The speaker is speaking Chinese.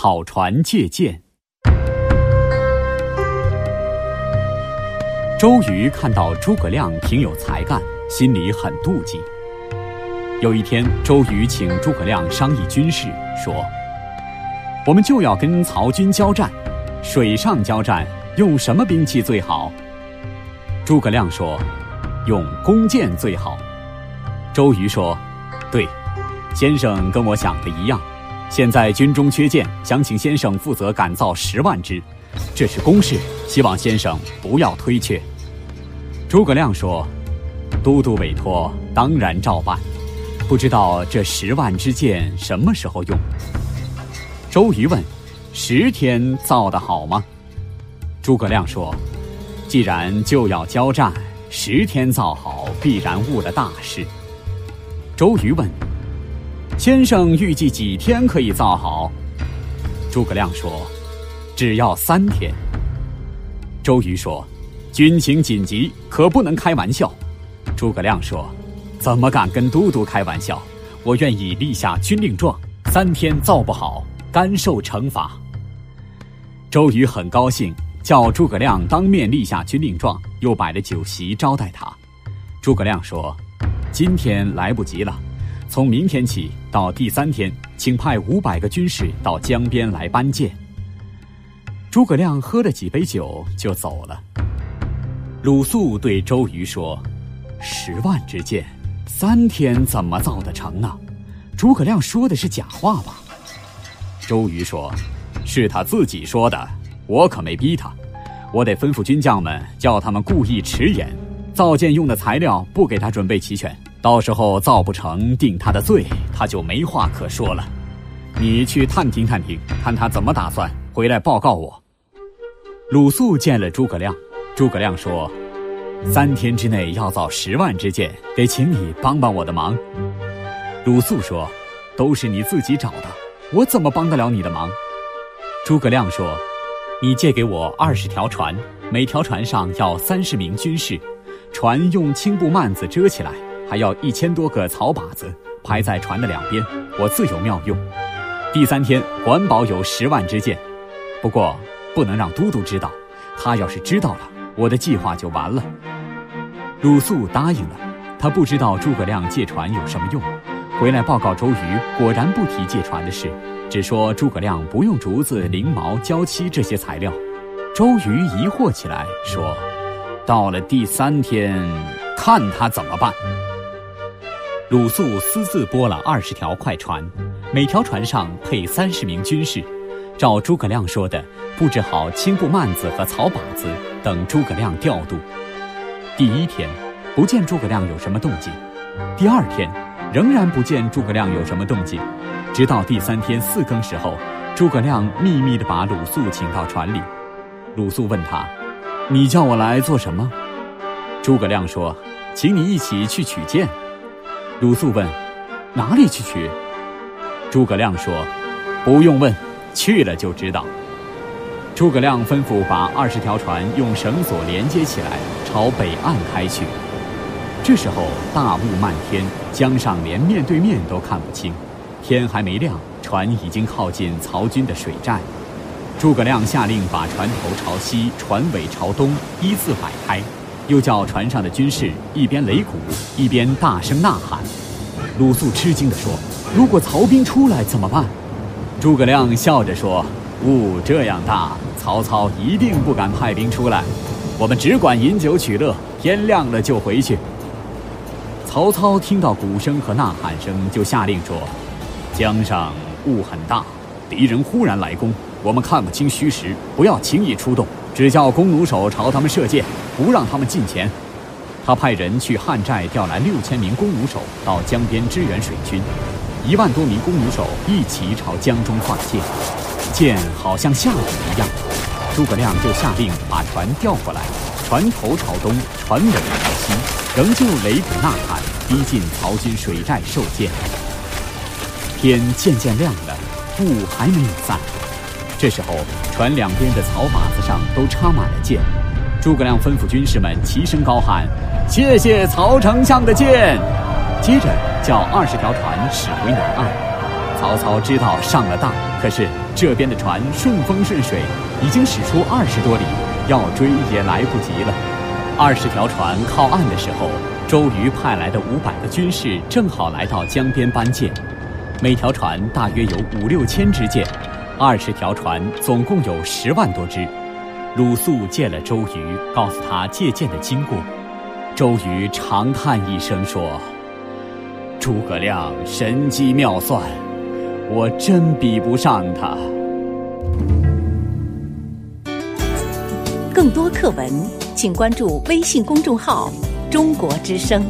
草船借箭。周瑜看到诸葛亮挺有才干，心里很妒忌。有一天，周瑜请诸葛亮商议军事，说：“我们就要跟曹军交战，水上交战，用什么兵器最好？”诸葛亮说：“用弓箭最好。”周瑜说：“对，先生跟我想的一样。现在军中缺箭，想请先生负责赶造十万支。”这是公事，希望先生不要推却。诸葛亮说：“都督委托，当然照办。不知道这十万支箭什么时候用？”周瑜问：“十天造的好吗？”诸葛亮说：“既然就要交战，十天造好，必然误了大事。”周瑜问：“先生预计几天可以造好？”诸葛亮说。只要三天。周瑜说：“军情紧急，可不能开玩笑。”诸葛亮说：“怎么敢跟都督开玩笑？我愿意立下军令状，三天造不好，甘受惩罚。”周瑜很高兴，叫诸葛亮当面立下军令状，又摆了酒席招待他。诸葛亮说：“今天来不及了，从明天起到第三天，请派五百个军士到江边来搬箭。”诸葛亮喝了几杯酒就走了。鲁肃对周瑜说：“十万支箭，三天怎么造得成呢？”诸葛亮说的是假话吧？周瑜说：“是他自己说的，我可没逼他。我得吩咐军将们，叫他们故意迟延，造箭用的材料不给他准备齐全，到时候造不成，定他的罪，他就没话可说了。你去探听探听，看他怎么打算。”回来报告我。鲁肃见了诸葛亮，诸葛亮说：“三天之内要造十万支箭，得请你帮帮我的忙。”鲁肃说：“都是你自己找的，我怎么帮得了你的忙？”诸葛亮说：“你借给我二十条船，每条船上要三十名军士，船用青布幔子遮起来，还要一千多个草靶子排在船的两边，我自有妙用。第三天管保有十万支箭。”不过，不能让都督知道，他要是知道了，我的计划就完了。鲁肃答应了，他不知道诸葛亮借船有什么用，回来报告周瑜，果然不提借船的事，只说诸葛亮不用竹子、翎毛、胶漆这些材料。周瑜疑惑起来，说：“到了第三天，看他怎么办。”鲁肃私自拨了二十条快船，每条船上配三十名军士。照诸葛亮说的，布置好青布幔子和草靶子，等诸葛亮调度。第一天，不见诸葛亮有什么动静；第二天，仍然不见诸葛亮有什么动静。直到第三天四更时候，诸葛亮秘密地把鲁肃请到船里。鲁肃问他：“你叫我来做什么？”诸葛亮说：“请你一起去取箭。”鲁肃问：“哪里去取？”诸葛亮说：“不用问。”去了就知道。诸葛亮吩咐把二十条船用绳索连接起来，朝北岸开去。这时候大雾漫天，江上连面对面都看不清。天还没亮，船已经靠近曹军的水寨。诸葛亮下令把船头朝西，船尾朝东，依次摆开，又叫船上的军士一边擂鼓，一边大声呐喊。鲁肃吃惊地说：“如果曹兵出来怎么办？”诸葛亮笑着说：“雾这样大，曹操一定不敢派兵出来。我们只管饮酒取乐，天亮了就回去。”曹操听到鼓声和呐喊声，就下令说：“江上雾很大，敌人忽然来攻，我们看不清虚实，不要轻易出动，只叫弓弩手朝他们射箭，不让他们近前。”他派人去汉寨调来六千名弓弩手，到江边支援水军。一万多名弓弩手一起朝江中放箭，箭好像下雨一样。诸葛亮就下令把船调过来，船头朝东，船尾朝西，仍旧擂鼓呐喊，逼近曹军水寨受箭。天渐渐亮了，雾还没有散。这时候，船两边的草靶子上都插满了箭。诸葛亮吩咐军士们齐声高喊：“谢谢曹丞相的箭！”接着叫二十条船驶回南岸。曹操知道上了当，可是这边的船顺风顺水，已经驶出二十多里，要追也来不及了。二十条船靠岸的时候，周瑜派来的五百个军士正好来到江边搬箭，每条船大约有五六千支箭，二十条船总共有十万多只。鲁肃见了周瑜，告诉他借箭的经过。周瑜长叹一声说：“诸葛亮神机妙算，我真比不上他。”更多课文，请关注微信公众号“中国之声”。